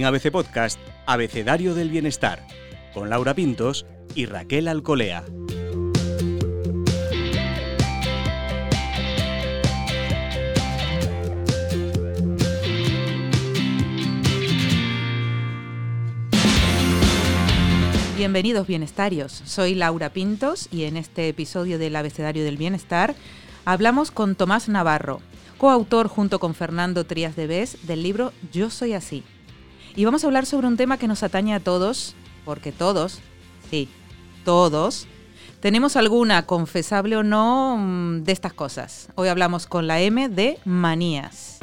En ABC Podcast, Abecedario del Bienestar, con Laura Pintos y Raquel Alcolea. Bienvenidos bienestarios, soy Laura Pintos y en este episodio del Abecedario del Bienestar hablamos con Tomás Navarro, coautor junto con Fernando Trías de Bes del libro Yo Soy Así. Y vamos a hablar sobre un tema que nos atañe a todos, porque todos, sí, todos, tenemos alguna, confesable o no, mm, de estas cosas. Hoy hablamos con la M de manías.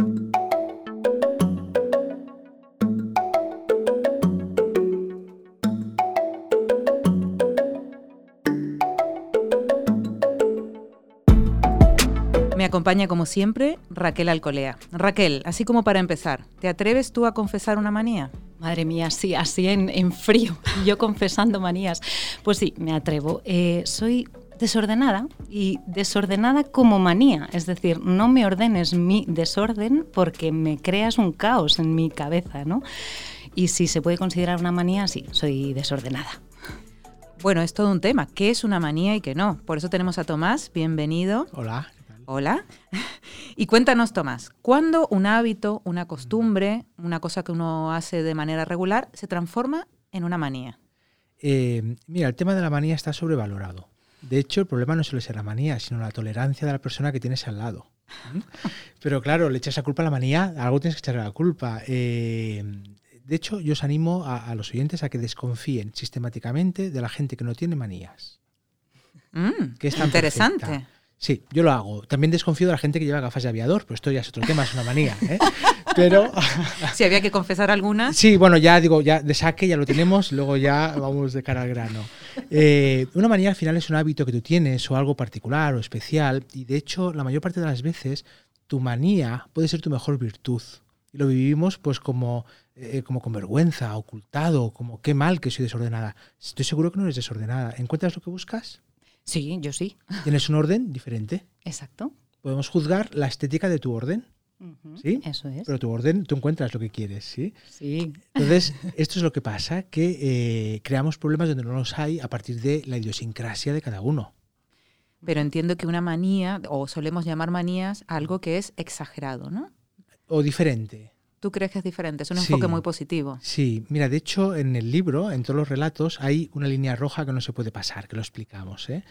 Acompaña como siempre Raquel Alcolea. Raquel, así como para empezar, ¿te atreves tú a confesar una manía? Madre mía, sí, así en, en frío, yo confesando manías. Pues sí, me atrevo. Eh, soy desordenada y desordenada como manía, es decir, no me ordenes mi desorden porque me creas un caos en mi cabeza, ¿no? Y si se puede considerar una manía, sí, soy desordenada. Bueno, es todo un tema. ¿Qué es una manía y qué no? Por eso tenemos a Tomás. Bienvenido. Hola. Hola. Y cuéntanos, Tomás, ¿cuándo un hábito, una costumbre, una cosa que uno hace de manera regular, se transforma en una manía? Eh, mira, el tema de la manía está sobrevalorado. De hecho, el problema no suele ser la manía, sino la tolerancia de la persona que tienes al lado. Pero claro, le echas la culpa a la manía, a algo tienes que echarle la culpa. Eh, de hecho, yo os animo a, a, los oyentes a que desconfíen sistemáticamente de la gente que no tiene manías. Mm, que es interesante. Perfecta. Sí, yo lo hago. También desconfío de la gente que lleva gafas de aviador, pero esto ya es otro tema, es una manía. ¿eh? Pero. si había que confesar alguna. Sí, bueno, ya digo, ya de saque ya lo tenemos, luego ya vamos de cara al grano. Eh, una manía al final es un hábito que tú tienes o algo particular o especial, y de hecho, la mayor parte de las veces, tu manía puede ser tu mejor virtud. Y lo vivimos pues como, eh, como con vergüenza, ocultado, como qué mal que soy desordenada. Estoy seguro que no eres desordenada. ¿Encuentras lo que buscas? Sí, yo sí. Tienes un orden diferente. Exacto. Podemos juzgar la estética de tu orden. Uh -huh, ¿Sí? Eso es. Pero tu orden, tú encuentras lo que quieres, ¿sí? Sí. Entonces, esto es lo que pasa, que eh, creamos problemas donde no los hay a partir de la idiosincrasia de cada uno. Pero entiendo que una manía, o solemos llamar manías, algo que es exagerado, ¿no? O diferente. ¿Tú crees que es diferente? Es un sí, enfoque muy positivo. Sí, mira, de hecho en el libro, en todos los relatos, hay una línea roja que no se puede pasar, que lo explicamos. ¿eh?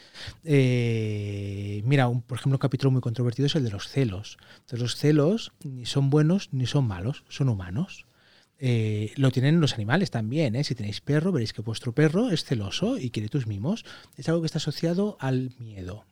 Eh, mira, un, por ejemplo, un capítulo muy controvertido es el de los celos. Entonces, los celos ni son buenos ni son malos, son humanos. Eh, lo tienen los animales también. ¿eh? Si tenéis perro, veréis que vuestro perro es celoso y quiere tus mimos. Es algo que está asociado al miedo.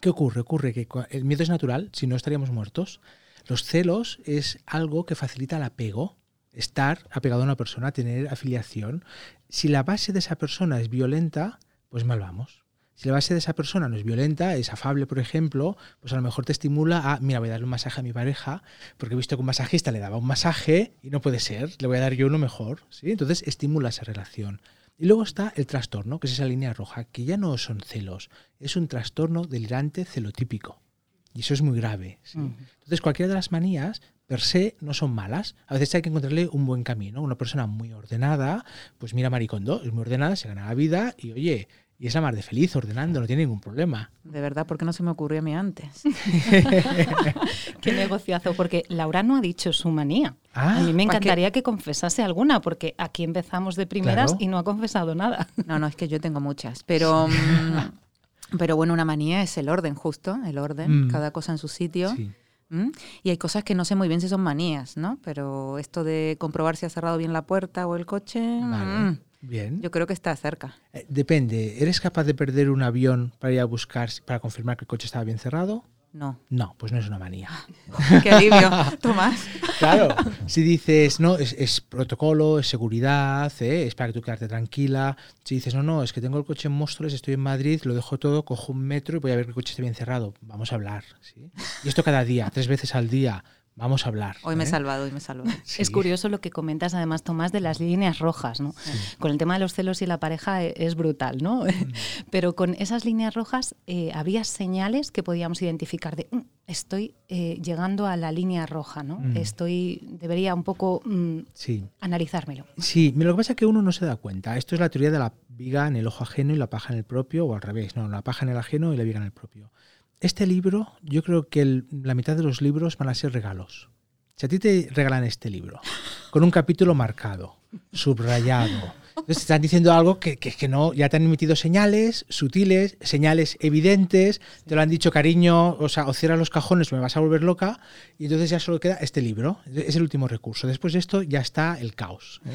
¿Qué ocurre? Ocurre que el miedo es natural, si no estaríamos muertos. Los celos es algo que facilita el apego, estar apegado a una persona, tener afiliación. Si la base de esa persona es violenta, pues mal vamos. Si la base de esa persona no es violenta, es afable, por ejemplo, pues a lo mejor te estimula a, mira, voy a darle un masaje a mi pareja, porque he visto que un masajista le daba un masaje y no puede ser, le voy a dar yo uno mejor. ¿sí? Entonces estimula esa relación. Y luego está el trastorno, que es esa línea roja, que ya no son celos, es un trastorno delirante celotípico. Y eso es muy grave. ¿sí? Uh -huh. Entonces, cualquiera de las manías per se no son malas. A veces hay que encontrarle un buen camino. Una persona muy ordenada, pues mira Maricondo, es muy ordenada, se gana la vida y oye, y es la más de feliz ordenando, no tiene ningún problema. De verdad, ¿por qué no se me ocurrió a mí antes? qué negociazo, porque Laura no ha dicho su manía. Ah, a mí me encantaría que confesase alguna, porque aquí empezamos de primeras Claro. y no ha confesado nada. No, no, es que yo tengo muchas, pero... Pero bueno, una manía es el orden, justo, el orden, Mm. cada cosa en su sitio. Sí. ¿Mm? Y hay cosas que no sé muy bien si son manías, ¿no? Pero esto de comprobar si ha cerrado bien la puerta o el coche, Vale. mm, Bien. yo creo que está cerca. Eh, Depende. ¿Eres capaz de perder un avión para ir a buscar, para confirmar que el coche estaba bien cerrado? No. No, pues no es una manía. Qué alivio, Tomás. Claro, si dices, no, es, es protocolo, es seguridad, ¿eh? es para que tú quedarte tranquila. Si dices, no, no, es que tengo el coche en Móstoles, estoy en Madrid, lo dejo todo, cojo un metro y voy a ver que el coche esté bien cerrado. Vamos a hablar. ¿sí? Y esto cada día, tres veces al día. Vamos a hablar. Hoy me he ¿eh? salvado, hoy me he salvado. Sí. Es curioso lo que comentas además, Tomás, de las líneas rojas, ¿no? Con el tema de los celos y la pareja eh, es brutal, ¿no? Pero con esas líneas rojas eh, había señales que podíamos identificar de, "Mm, estoy eh, llegando a la línea roja, ¿no? Mm. Estoy, debería un poco mm, Sí. analizármelo. Sí, lo que pasa es que uno no se da cuenta. Esto es la teoría de la viga en el ojo ajeno y la paja en el propio, o al revés, no, la paja en el ajeno y la viga en el propio. Este libro, yo creo que la mitad de los libros van a ser regalos. Si a ti te regalan este libro, con un capítulo marcado, subrayado, entonces están diciendo algo que, que- que no, ya te han emitido señales sutiles, señales evidentes, te lo han dicho cariño, o sea, o cierra los cajones o me vas a volver loca, y entonces ya solo queda este libro, es el último recurso. Después de esto ya está el caos. ¿eh?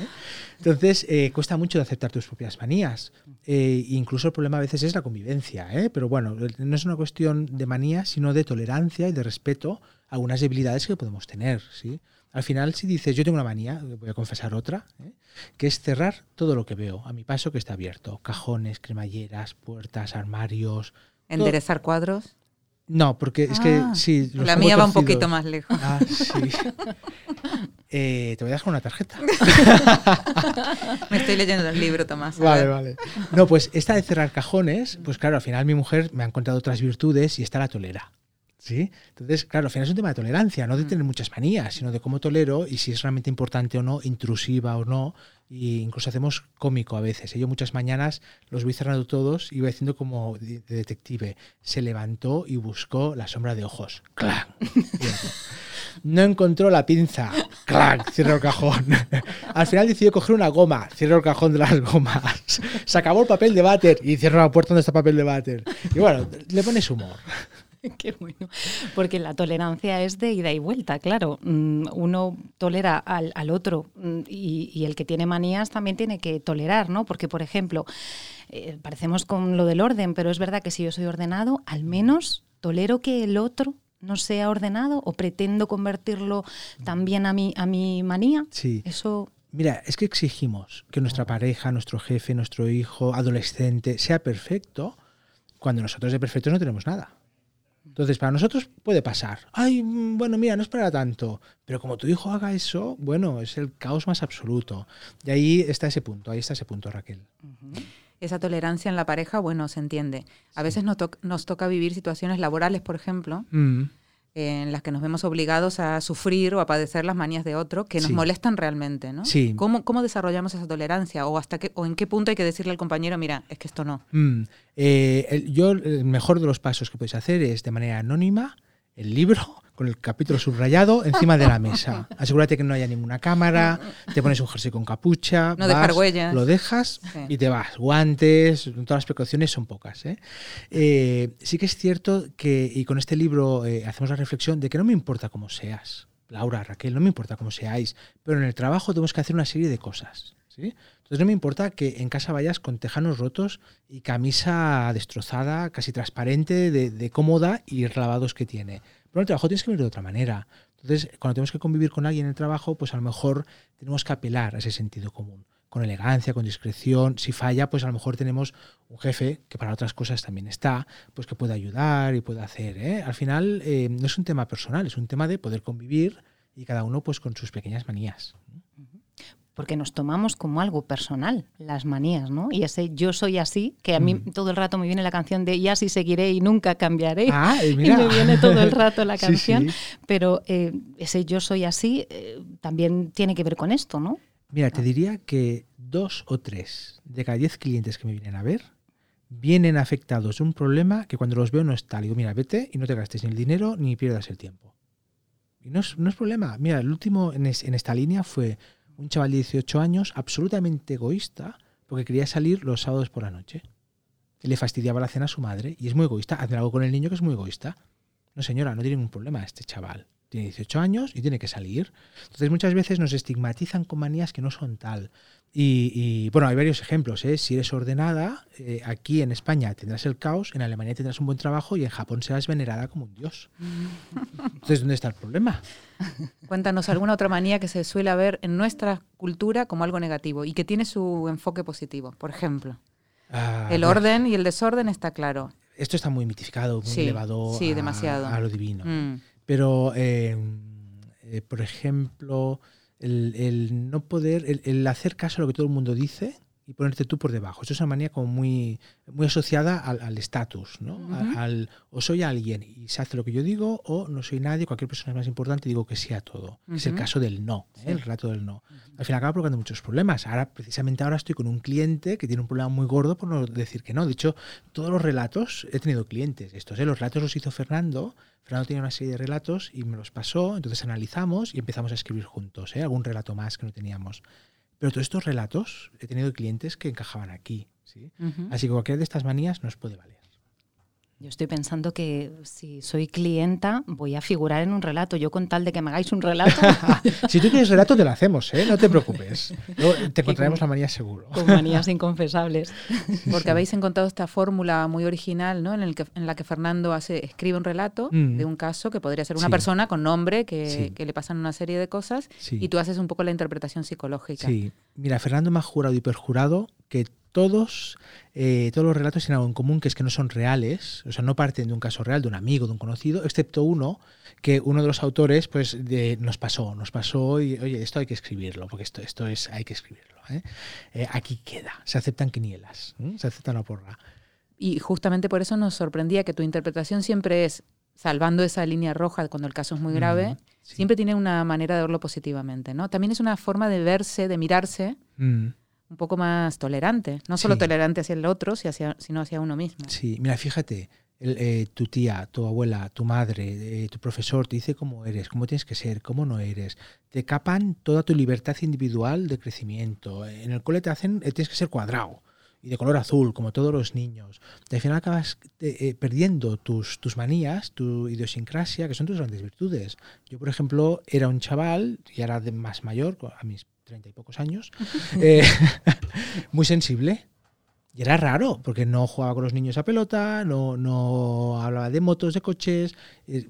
Entonces, eh, cuesta mucho de aceptar tus propias manías. Eh, incluso el problema a veces es la convivencia, ¿eh? pero bueno, no es una cuestión de manía, sino de tolerancia y de respeto a algunas debilidades que podemos tener. ¿sí? Al final, si dices, yo tengo una manía, voy a confesar otra, ¿eh? que es cerrar todo lo que veo a mi paso que está abierto. Cajones, cremalleras, puertas, armarios. Enderezar cuadros. No, porque es Ah, que sí. los La mía va un poquito más lejos. Ah, sí. Eh, te voy a dejar una tarjeta. Me estoy leyendo el libro, Tomás. Vale, vale. No, pues esta de cerrar cajones, pues claro, al final mi mujer me ha encontrado otras virtudes y esta la tolera. ¿Sí? Entonces, claro, al final es un tema de tolerancia, no de tener muchas manías, sino de cómo tolero y si es realmente importante o no, intrusiva o no. Y incluso hacemos cómico a veces. Yo muchas mañanas los voy cerrando todos y voy haciendo como de de detective. Se levantó y buscó la sombra de ojos. ¡Clan! No encontró la pinza. ¡Clac! Cierro el cajón. Al final decidió coger una goma. Cierro el cajón de las gomas. Se acabó el papel de váter y cierro la puerta donde está el papel de váter. Y bueno, le pones humor. Qué bueno. Porque la tolerancia es de ida y vuelta, claro. Mm, Uno tolera al, al otro mm, y, y el que tiene manías también tiene que tolerar, ¿no? Porque, por ejemplo, eh, parecemos con lo del orden, pero es verdad que si yo soy ordenado, al menos tolero que el otro no sea ordenado o pretendo convertirlo también a mi, a mi manía. Sí. Eso Mira, es que exigimos que nuestra pareja, nuestro jefe, nuestro hijo, adolescente, sea perfecto cuando nosotros de perfectos no tenemos nada. Entonces, para nosotros puede pasar. Ay, bueno, mira, no es para tanto. Pero como tu hijo haga eso, bueno, es el caos más absoluto. Y ahí está ese punto, ahí está ese punto, Raquel. Esa tolerancia en la pareja, bueno, se entiende. A veces nos, to- nos toca vivir situaciones laborales, por ejemplo, Mm, en las que nos vemos obligados a sufrir o a padecer las manías de otro que nos Sí. molestan realmente, ¿no? Sí. ¿Cómo, ¿Cómo desarrollamos esa tolerancia? ¿O, hasta qué, ¿O en qué punto hay que decirle al compañero, mira, es que esto no? mm. Eh, el- yo, el mejor de los pasos que podéis hacer es de manera anónima el libro con el capítulo subrayado encima de la mesa. Asegúrate que no haya ninguna cámara, te pones un jersey con capucha, No dejar vas, huellas. lo dejas Sí. y te vas. Guantes, todas las precauciones son pocas. ¿eh? Eh, sí que es cierto que, y con este libro eh, hacemos la reflexión de que no me importa cómo seas, Laura, Raquel, no me importa cómo seáis, pero en el trabajo tenemos que hacer una serie de cosas. ¿sí? Entonces no me importa que en casa vayas con tejanos rotos y camisa destrozada, casi transparente, de, de cómoda y lavados que tiene. Pero en el trabajo tienes que vivir de otra manera. Entonces, cuando tenemos que convivir con alguien en el trabajo, pues a lo mejor tenemos que apelar a ese sentido común. Con elegancia, con discreción. Si falla, pues a lo mejor tenemos un jefe, que para otras cosas también está, pues que puede ayudar y puede hacer. ¿eh? Al final, eh, no es un tema personal, es un tema de poder convivir y cada uno pues con sus pequeñas manías. Porque nos tomamos como algo personal las manías, ¿no? Y ese yo soy así, que a mí Mm. todo el rato me viene la canción de y así seguiré y nunca cambiaré. Ah, eh, Y mira. me viene todo el rato la Sí, canción, sí. pero eh, ese yo soy así eh, también tiene que ver con esto, ¿no? Mira, te diría que dos o tres de cada diez clientes que me vienen a ver vienen afectados de un problema que cuando los veo no está. Le digo, mira, vete y no te gastes ni el dinero ni pierdas el tiempo. Y no es, no es problema. Mira, el último en, es- en esta línea fue un chaval de 18 años absolutamente egoísta porque quería salir los sábados por la noche. Le fastidiaba la cena a su madre y es muy egoísta. Hacer algo con el niño que es muy egoísta. No, señora, no tiene ningún problema este chaval. Tiene 18 años y tiene que salir. Entonces muchas veces nos estigmatizan con manías que no son tal. Y, y, bueno, hay varios ejemplos. ¿eh? Si eres ordenada, eh, aquí en España tendrás el caos, en Alemania tendrás un buen trabajo y en Japón serás venerada como un dios. Entonces, ¿dónde está el problema? Cuéntanos alguna otra manía que se suele ver en nuestra cultura como algo negativo y que tiene su enfoque positivo. Por ejemplo, Ah, el orden y el desorden está claro. Esto está muy mitificado, muy Sí, elevado sí, a, demasiado. a lo divino. Mm. Pero, eh, eh, por ejemplo, el, no poder, el hacer caso a lo que todo el mundo dice y ponerte tú por debajo. Esto es una manía como muy, muy asociada al estatus, ¿no? al, o soy alguien y se hace lo que yo digo, o no soy nadie, cualquier persona es más importante y digo que sí a todo. Es el caso del no, ¿eh? el rato del no. Al final acaba provocando muchos problemas. Ahora, precisamente ahora estoy con un cliente que tiene un problema muy gordo por no decir que no. De hecho, todos los relatos he tenido clientes. Estos, ¿eh? los relatos los hizo Fernando. Fernando tenía una serie de relatos y me los pasó, entonces analizamos y empezamos a escribir juntos, ¿eh? algún relato más que no teníamos. Pero todos estos relatos he tenido clientes que encajaban aquí. ¿sí? Así que cualquiera de estas manías nos puede valer. Yo estoy pensando que si soy clienta voy a figurar en un relato. Yo con tal de que me hagáis un relato. si tú quieres relato te lo hacemos, ¿eh? no te preocupes. te encontraremos la manía seguro. Con manías inconfesables. Porque habéis encontrado esta fórmula muy original, ¿no? En, el que, en la que Fernando hace, escribe un relato mm. de un caso que podría ser una persona con nombre que, que, le pasan una serie de cosas y tú haces un poco la interpretación psicológica. Sí, mira, Fernando me ha jurado y perjurado que todos, eh, todos los relatos tienen algo en común, que es que no son reales, o sea, no parten de un caso real, de un amigo, de un conocido, excepto uno, que uno de los autores pues nos pasó, nos pasó y, oye, esto hay que escribirlo, porque esto, esto es, hay que escribirlo. ¿eh? Eh, aquí queda, se aceptan quinielas, se acepta la porra. Y justamente por eso nos sorprendía que tu interpretación siempre es, salvando esa línea roja cuando el caso es muy grave, siempre tiene una manera de verlo positivamente, ¿no? También es una forma de verse, de mirarse. Mm un poco más tolerante, no solo tolerante hacia el otro, sino hacia uno mismo. Sí, mira, fíjate, eh, tu tía, tu abuela, tu madre, eh, tu profesor te dice cómo eres, cómo tienes que ser, cómo no eres. Te capan toda tu libertad individual de crecimiento. En el cole te hacen, eh, tienes que ser cuadrado y de color azul, como todos los niños. Y al final acabas perdiendo tus, tus manías, tu idiosincrasia, que son tus grandes virtudes. Yo, por ejemplo, era un chaval, y era de más mayor, a mis treinta y pocos años, eh, muy sensible. Y era raro, porque no jugaba con los niños a pelota, no, no hablaba de motos, de coches.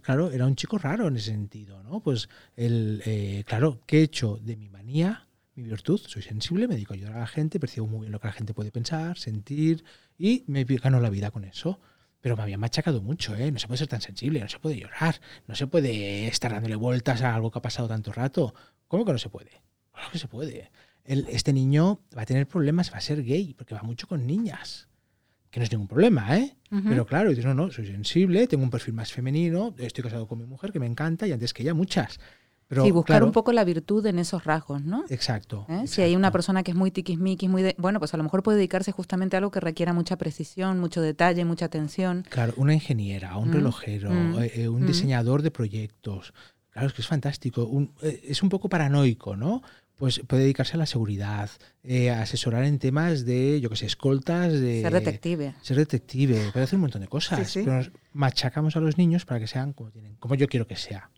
claro, era un chico raro en ese sentido, ¿no? Pues, el, eh, claro, ¿qué he hecho de mi manía? Mi virtud, soy sensible, me dedico a ayudar a la gente, percibo muy bien lo que la gente puede pensar, sentir, y me gano la vida con eso pero me había machacado mucho, ¿eh? No se puede ser tan sensible, no se puede llorar, no se puede estar dándole vueltas a algo que ha pasado tanto rato. ¿Cómo que no se puede? Claro que se puede. este niño va a tener problemas, va a ser gay, porque va mucho con niñas. Que no es ningún problema, ¿eh? Pero claro, dices, no, no, soy sensible, tengo un perfil más femenino, estoy casado con mi mujer, que me encanta, y antes que ella muchas. Pero, sí, buscar un poco la virtud en esos rasgos, ¿no? Exacto, ¿Eh? Si hay una persona que es muy tiquismiquis, muy bueno, pues a lo mejor puede dedicarse justamente a algo que requiera mucha precisión, mucho detalle, mucha atención. Claro, una ingeniera, un mm, relojero, mm, eh, eh, un mm. diseñador de proyectos. Claro, es que es fantástico. es un poco paranoico, ¿no? Pues puede dedicarse a la seguridad, eh, asesorar en temas de, yo que sé, escoltas, de... Ser detective. Ser detective, puede hacer un montón de cosas. Pero machacamos a los niños para que sean como tienen, como yo quiero que sea.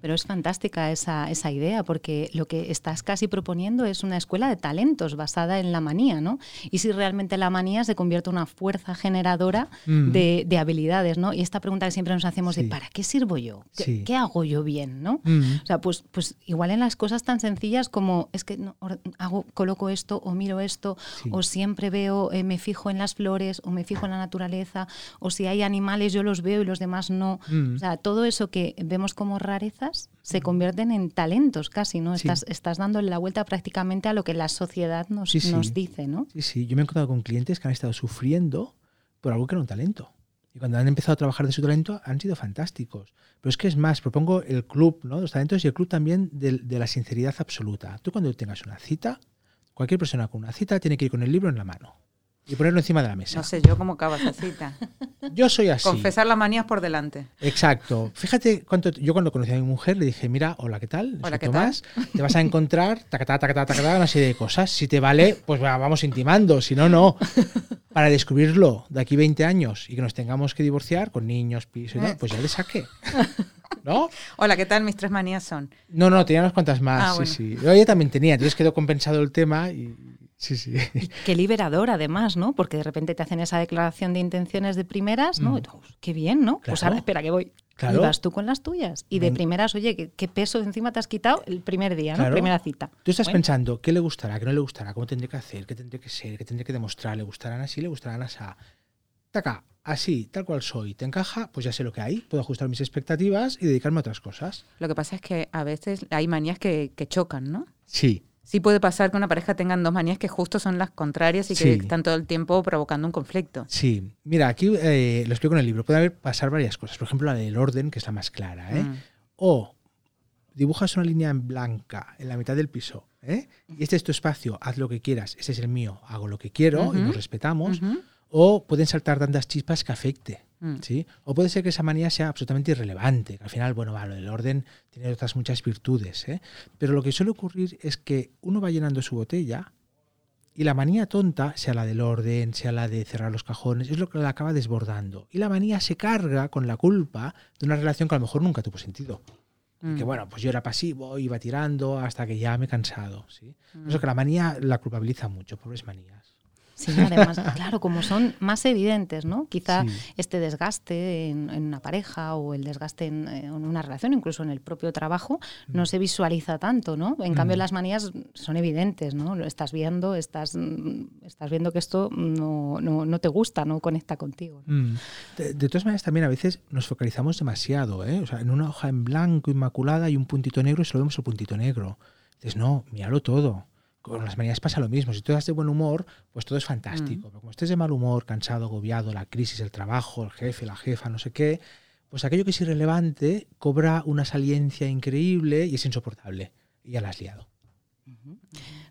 pero es fantástica esa, esa idea, porque lo que estás casi proponiendo es una escuela de talentos basada en la manía, ¿no? Y si realmente la manía se convierte en una fuerza generadora mm. de, de, habilidades, ¿no? Y esta pregunta que siempre nos hacemos de ¿para qué sirvo yo? ¿Qué, hago yo bien? ¿no? Mm. O sea, pues, pues igual en las cosas tan sencillas como es que no, hago, coloco esto o miro esto, o siempre veo, eh, me fijo en las flores, o me fijo en la naturaleza, o si hay animales yo los veo y los demás no. Mm. O sea, todo eso que vemos como rarezas se mm. convierten en talentos casi, ¿no? Estás, estás dando la vuelta prácticamente a lo que la sociedad nos, nos dice, ¿no? Sí, sí. Yo me he encontrado con clientes que han estado sufriendo por algo que era un talento. Y cuando han empezado a trabajar de su talento han sido fantásticos. Pero es que es más, propongo el club ¿no? los talentos y el club también de, de, la sinceridad absoluta. Tú cuando tengas una cita, cualquier persona con una cita tiene que ir con el libro en la mano y ponerlo encima de la mesa. No sé yo cómo acaba esa cita. Yo soy así. Confesar las manías por delante. Exacto. Fíjate cuánto. Yo cuando conocí a mi mujer le dije, mira, hola, ¿qué tal? Hola, ¿qué Tomás, te vas a encontrar tacatá, tacatá, tacatá, una serie de cosas. Si te vale, pues vamos intimando. Si no, no. Para descubrirlo de aquí 20 años y que nos tengamos que divorciar con niños, piso y tal, pues ya le saqué. ¿No? Hola, ¿qué tal? Mis tres manías son. No, no, tenía unas cuantas más. Ah, sí, sí. Yo ya también tenía, entonces quedó compensado el tema y Sí, sí. qué liberador, además, ¿no? Porque de repente te hacen esa declaración de intenciones de primeras, ¿no? Mm. qué bien, ¿no? Pues ahora espera que voy. Y vas tú con las tuyas. Y de primeras, oye, ¿qué, peso encima te has quitado el primer día, ¿no? Primera cita. Tú estás pensando, ¿qué le gustará? ¿Qué no le gustará? ¿Cómo tendré que hacer? ¿Qué tendré que ser? ¿Qué tendré que demostrar? ¿Le gustarán así? ¿Le gustarán así? Taca, así, tal cual soy, te encaja, pues ya sé lo que hay, puedo ajustar mis expectativas y dedicarme a otras cosas. Lo que pasa es que a veces hay manías que, que chocan, ¿no? Sí, Sí puede pasar que una pareja tengan dos manías que justo son las contrarias y que Sí. están todo el tiempo provocando un conflicto. Sí, mira, aquí eh, lo explico en el libro. Puede haber pasar varias cosas. Por ejemplo, la del orden, que es la más clara. ¿eh? Mm. O dibujas una línea en blanca en la mitad del piso. ¿eh? Y este es tu espacio, haz lo que quieras. Ese es el mío, hago lo que quiero y nos respetamos. O pueden saltar tantas chispas que afecte. Mm. ¿sí? O puede ser que esa manía sea absolutamente irrelevante, que al final, bueno, va, lo del orden tiene otras muchas virtudes. ¿eh? Pero lo que suele ocurrir es que uno va llenando su botella y la manía tonta, sea la del orden, sea la de cerrar los cajones, es lo que la acaba desbordando. Y la manía se carga con la culpa de una relación que a lo mejor nunca tuvo sentido. Mm. Que bueno, pues yo era pasivo, iba tirando hasta que ya me he cansado. ¿sí? Mm. eso que la manía la culpabiliza mucho, pobres manías. Sí, además, claro, como son más evidentes, ¿no? Quizá Sí. este desgaste en, en una pareja o el desgaste en, eh, en una relación, incluso en el propio trabajo, no se visualiza tanto, ¿no? En cambio, Mm. las manías son evidentes, ¿no? Lo estás viendo, estás, mm, estás viendo que esto no, no, no te gusta, no conecta contigo. ¿no? Mm. De, de todas maneras, también a veces nos focalizamos demasiado. ¿eh? O sea, en una hoja en blanco, inmaculada, hay un puntito negro y solo vemos el puntito negro. Dices, no, míralo todo. Con las manías pasa lo mismo. Si tú estás de buen humor, pues todo es fantástico. Pero como estés de mal humor, cansado, agobiado, la crisis, el trabajo, el jefe, la jefa, no sé qué, pues aquello que es irrelevante cobra una saliencia increíble y es insoportable. Y ya la has liado.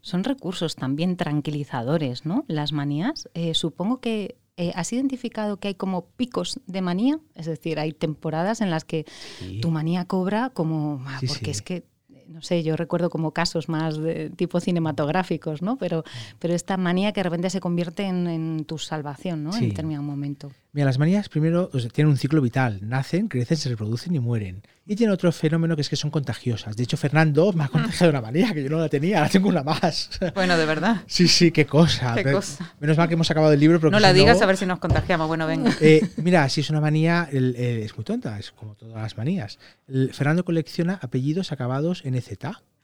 Son recursos también tranquilizadores, ¿no? Las manías. Eh, supongo que eh, has identificado que hay como picos de manía, es decir, hay temporadas en las que Sí. tu manía cobra como, ah, Sí, porque sí. es que, no sé, yo recuerdo como casos más de tipo cinematográficos, ¿no? Pero, pero esta manía que de repente se convierte en, en tu salvación, ¿no? En determinado momento. Mira, las manías primero o sea, tienen un ciclo vital. Nacen, crecen, se reproducen y mueren. Y tienen otro fenómeno que es que son contagiosas. De hecho, Fernando me ha contagiado una manía que yo no la tenía, ahora tengo una más. Bueno, de verdad. Sí, sí, qué cosa. Qué Pero- cosa. Menos mal que hemos acabado el libro. Porque No la si digas a ver si nos contagiamos. Bueno, venga. Eh, mira, si es una manía, el- el- es muy tonta, es como todas las manías. El- Fernando colecciona apellidos acabados en EZ,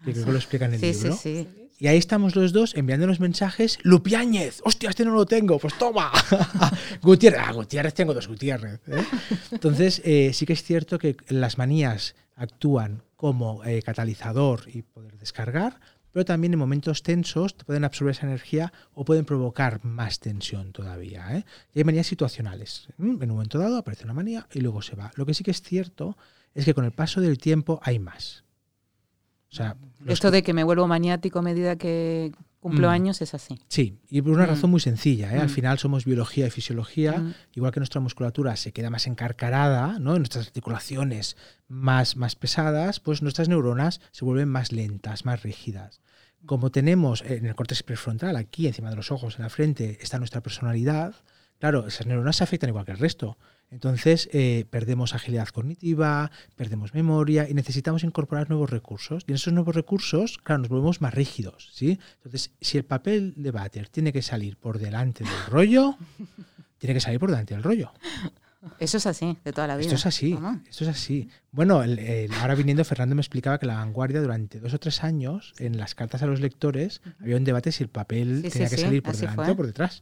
que creo que lo explica en el Sí, sí, libro. sí. Y ahí estamos los dos enviándonos mensajes. Lupiáñez, hostia, este no lo tengo, pues toma. Gutiérrez, ah, Gutiérrez tengo dos Gutiérrez. ¿eh? Entonces, eh, sí que es cierto que las manías actúan como eh, catalizador y poder descargar, pero también en momentos tensos te pueden absorber esa energía o pueden provocar más tensión todavía. ¿eh? Y hay manías situacionales. ¿m? En un momento dado aparece una manía y luego se va. Lo que sí que es cierto es que con el paso del tiempo hay más. O sea, los Esto de que me vuelvo maniático a medida que cumplo Mm. años es así. Sí, y por una Mm. razón muy sencilla. ¿eh? Al Mm. final somos biología y fisiología. Igual que nuestra musculatura se queda más encarcarada, ¿no? nuestras articulaciones más, más pesadas, pues nuestras neuronas se vuelven más lentas, más rígidas. Como tenemos eh, en el córtex prefrontal, aquí encima de los ojos, en la frente, está nuestra personalidad, claro, esas neuronas se afectan igual que el resto. Entonces eh, perdemos agilidad cognitiva, perdemos memoria y necesitamos incorporar nuevos recursos. Y en esos nuevos recursos, claro, nos volvemos más rígidos. ¿sí? Entonces, si el papel de váter tiene que salir por delante del rollo, tiene que salir por delante del rollo. Eso es así, de toda la vida. Esto es así, esto es así. Bueno, el- el- ahora viniendo, Fernando me explicaba que la vanguardia durante dos o tres años, en las cartas a los lectores, había un debate si el papel Sí, tenía sí, que sí, salir por así delante fue. o por detrás.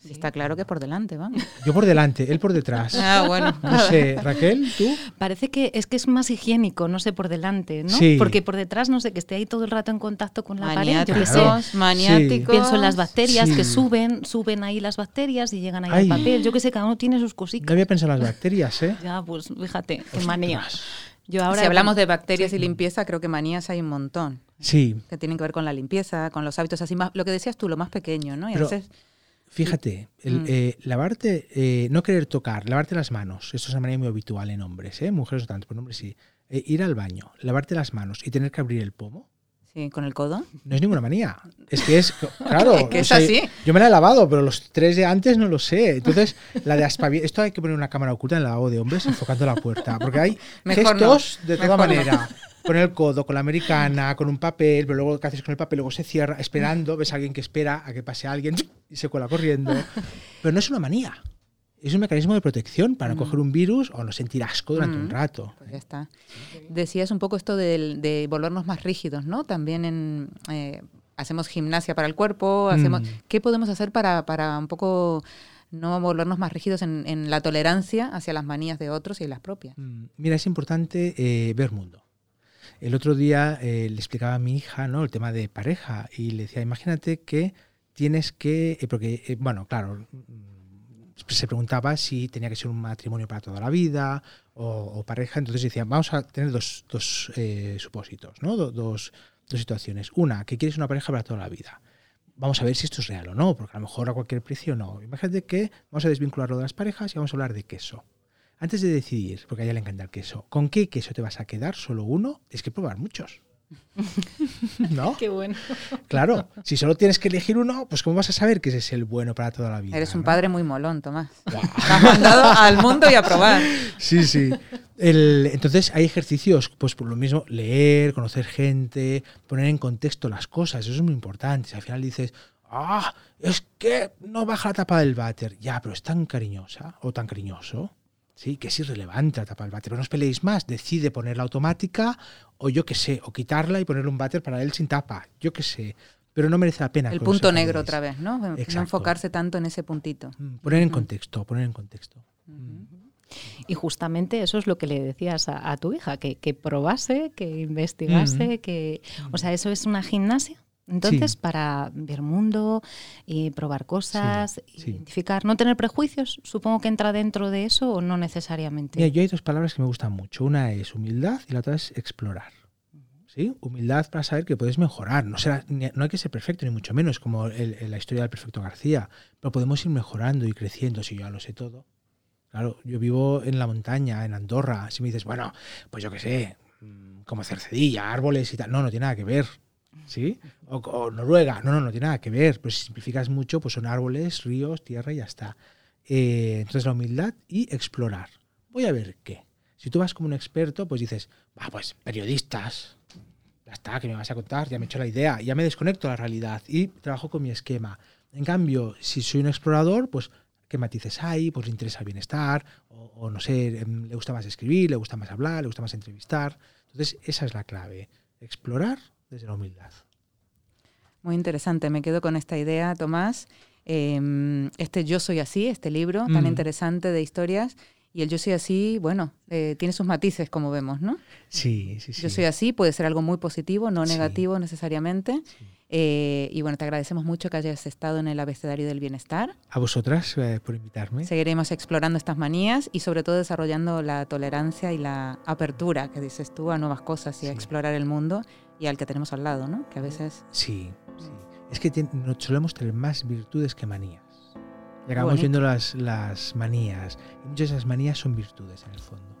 Sí, está claro que por delante, vamos. Yo por delante, él por detrás. Ah, bueno. No sé, Raquel, tú. Parece que es que es más higiénico, no sé, por delante, ¿no? Sí. Porque por detrás, no sé, que esté ahí todo el rato en contacto con la pared, yo qué sé. Maniáticos, maniáticos. Pienso en las bacterias Sí. que suben, suben ahí las bacterias y llegan ahí Ay. al papel. Yo qué sé, cada uno tiene sus cositas. Pensado en las bacterias, ¿eh? Ya, pues fíjate, qué manía. Yo ahora si hablamos de bacterias y limpieza, creo que manías hay un montón. Sí, Que tienen que ver con la limpieza, con los hábitos así más, lo que decías tú, lo más pequeño, ¿no? Y Pero- a veces, fíjate, el, Mm. eh, lavarte, eh, no querer tocar, lavarte las manos, esto es una manera muy habitual en hombres, ¿eh? Mujeres no tanto, pero en hombres sí. Eh, ir al baño, lavarte las manos y tener que abrir el pomo, sí, con el codo. no es ninguna manía. Es que es, claro. Es que o es sea, así. Yo me la he lavado, pero los tres de antes no lo sé. Entonces, la de aspavientos. Esto hay que poner una cámara oculta en el lavabo de hombres enfocando la puerta. Porque hay Mejor no, gestos de toda mejor no. manera. Con el codo, con la americana, con un papel, pero luego ¿qué haces con el papel? Luego se cierra, esperando, ves a alguien que espera a que pase alguien y se cuela corriendo. Pero no es una manía. Es un mecanismo de protección para Mm. coger un virus o no sentir asco durante un Mm. rato. Pues ya está. Decías un poco esto del- de, volvernos más rígidos, ¿no? También en, eh, hacemos gimnasia para el cuerpo, hacemos, Mm. ¿qué podemos hacer para, para un poco no volvernos más rígidos en, en la tolerancia hacia las manías de otros y las propias? Mm, Mira, es importante eh, ver mundo. El otro día eh, le explicaba a mi hija ¿no? el tema de pareja y le decía, imagínate que tienes que, eh, porque, eh, bueno, claro, se preguntaba si tenía que ser un matrimonio para toda la vida o, pareja, entonces decía, vamos a tener dos, dos eh, supósitos, ¿no? Do- dos, dos situaciones. Una, que quieres una pareja para toda la vida. Vamos a ver si esto es real o no, porque a lo mejor a cualquier precio no. Imagínate que vamos a desvincularlo de las parejas y vamos a hablar de queso. Antes de decidir, porque a ella le encanta el queso, ¿con qué queso te vas a quedar? ¿Solo uno? Tienes que probar muchos. ¿No? Qué bueno. Claro, si solo tienes que elegir uno, pues ¿cómo vas a saber que ese es el bueno para toda la vida? Eres un no? padre muy molón, Tomás. Te has mandado al mundo y a probar. Sí, sí. El- entonces hay ejercicios, pues por lo mismo, leer, conocer gente, poner en contexto las cosas, eso es muy importante. Si al final dices, ah, es que no baja la tapa del váter, ya, pero es tan cariñosa o tan cariñoso, sí, que es irrelevante la tapa del váter, pero no os peleéis más, decide ponerla automática o yo qué sé, o quitarla y ponerle un váter para él sin tapa, yo qué sé, pero no merece la pena. El punto negro otra vez, ¿no? No Exacto. enfocarse tanto en ese puntito. Mm, Poner en contexto, poner en contexto. Y justamente eso es lo que le decías a, a tu hija, que, que probase, que investigase, que... O sea, eso es una gimnasia. Entonces, Sí. para ver mundo y probar cosas, sí. identificar, no tener prejuicios, supongo que entra dentro de eso o no necesariamente. Mira, yo hay dos palabras que me gustan mucho. Una es humildad y la otra es explorar. ¿Sí? Humildad para saber que puedes mejorar. No, será, no hay que ser perfecto, ni mucho menos, como el- el- la historia del perfecto García. Pero podemos ir mejorando y creciendo si yo ya lo sé todo. Claro, yo vivo en la montaña, en Andorra. Si me dices, bueno, pues yo qué sé, mm, como Cercedilla, árboles y tal. No, no tiene nada que ver. ¿Sí? O, Noruega. No, no, no tiene nada que ver. Pero si simplificas mucho, pues son árboles, ríos, tierra y ya está. Eh, entonces la humildad y explorar. Voy a ver qué. Si tú vas como un experto, pues dices, va, pues periodistas. Ya está, que me vas a contar, ya me he hecho la idea, ya me desconecto de la realidad y trabajo con mi esquema. En cambio, si soy un explorador, pues qué matices hay, pues le interesa el bienestar, o, o no sé, em, le gusta más escribir, le gusta más hablar, le gusta más entrevistar. Entonces, esa es la clave, explorar desde la humildad. Muy interesante, me quedo con esta idea, Tomás. Eh, este Yo Soy Así, este libro tan Mm. interesante de historias. Y el Yo Soy Así, bueno, eh, tiene sus matices, como vemos, ¿no? Sí, sí, sí. Yo Soy Así puede ser algo muy positivo, no Sí. negativo necesariamente. Sí. Eh, y bueno, te agradecemos mucho que hayas estado en el abecedario del bienestar. A vosotras eh, por invitarme. Seguiremos explorando estas manías y sobre todo desarrollando la tolerancia y la apertura, que dices tú, a nuevas cosas y a explorar el mundo y al que tenemos al lado, ¿no? Que a veces... Sí, sí. Es que solemos tener más virtudes que manías. Y acabamos viendo las, las manías. Y muchas de esas manías son virtudes en el fondo.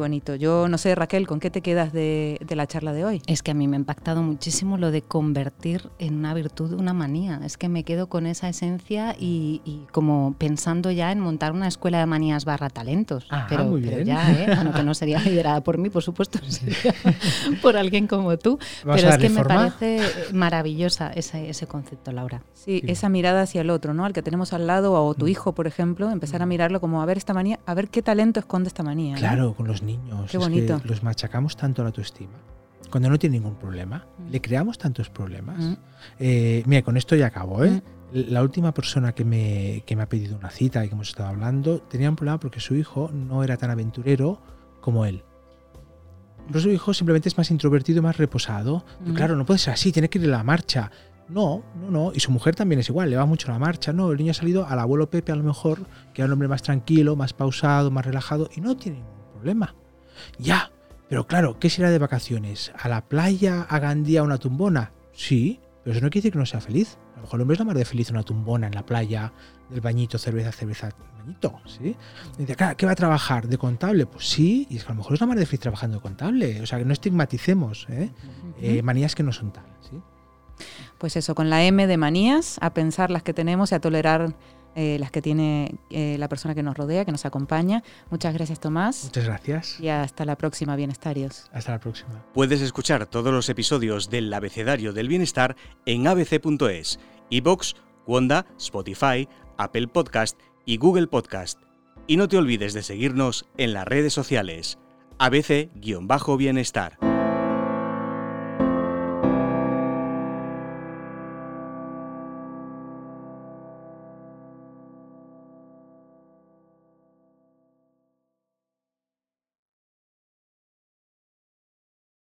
Bonito. Yo no sé, Raquel, ¿con qué te quedas de, de la charla de hoy? Es que a mí me ha impactado muchísimo lo de convertir en una virtud una manía. Es que me quedo con esa esencia y, y como pensando ya en montar una escuela de manías barra talentos. Ah, pero, muy pero bien. ya, ¿eh? Bueno, que no sería liderada por mí, por supuesto, sería por alguien como tú. Vamos pero es que me forma. parece maravillosa ese, ese concepto, Laura. Sí, Sí. esa mirada hacia el otro, ¿no? Al que tenemos al lado o tu Mm. hijo, por ejemplo, empezar a mirarlo como a ver esta manía, a ver qué talento esconde esta manía. ¿no? Claro, con los niños. Qué es bonito. que los machacamos tanto la autoestima. Cuando no tiene ningún problema, Mm. le creamos tantos problemas. Mm. Eh, mira, con esto ya acabo. ¿eh? La última persona que me, que me ha pedido una cita y que hemos estado hablando tenía un problema porque su hijo no era tan aventurero como él. Pero su hijo simplemente es más introvertido más reposado. Y Mm. claro, no puede ser así, tiene que ir a la marcha. No, no, no. Y su mujer también es igual, le va mucho a la marcha. No, el niño ha salido al abuelo Pepe a lo mejor, que era un hombre más tranquilo, más pausado, más relajado y no tiene ningún problema. Ya, pero claro, ¿qué será de vacaciones? ¿A la playa, a Gandía, a una tumbona? Sí, pero eso no quiere decir que no sea feliz. A lo mejor el hombre es la más de feliz una tumbona, en la playa, del bañito, cerveza, cerveza, bañito, ¿sí? Y dice, claro, ¿qué va a trabajar? ¿De contable? Pues sí, y es que a lo mejor es la más de feliz trabajando de contable. O sea, que no estigmaticemos ¿eh? Eh, manías que no son tal, ¿sí? Pues eso, con la M de manías, a pensar las que tenemos y a tolerar eh, las que tiene eh, la persona que nos rodea, que nos acompaña. Muchas gracias, Tomás. Muchas gracias. Y hasta la próxima, bienestarios. Hasta la próxima. Puedes escuchar todos los episodios del Abecedario del Bienestar en abc.es, iBox, Wanda, Spotify, Apple Podcast y Google Podcast. Y no te olvides de seguirnos en las redes sociales. ABC-Bienestar.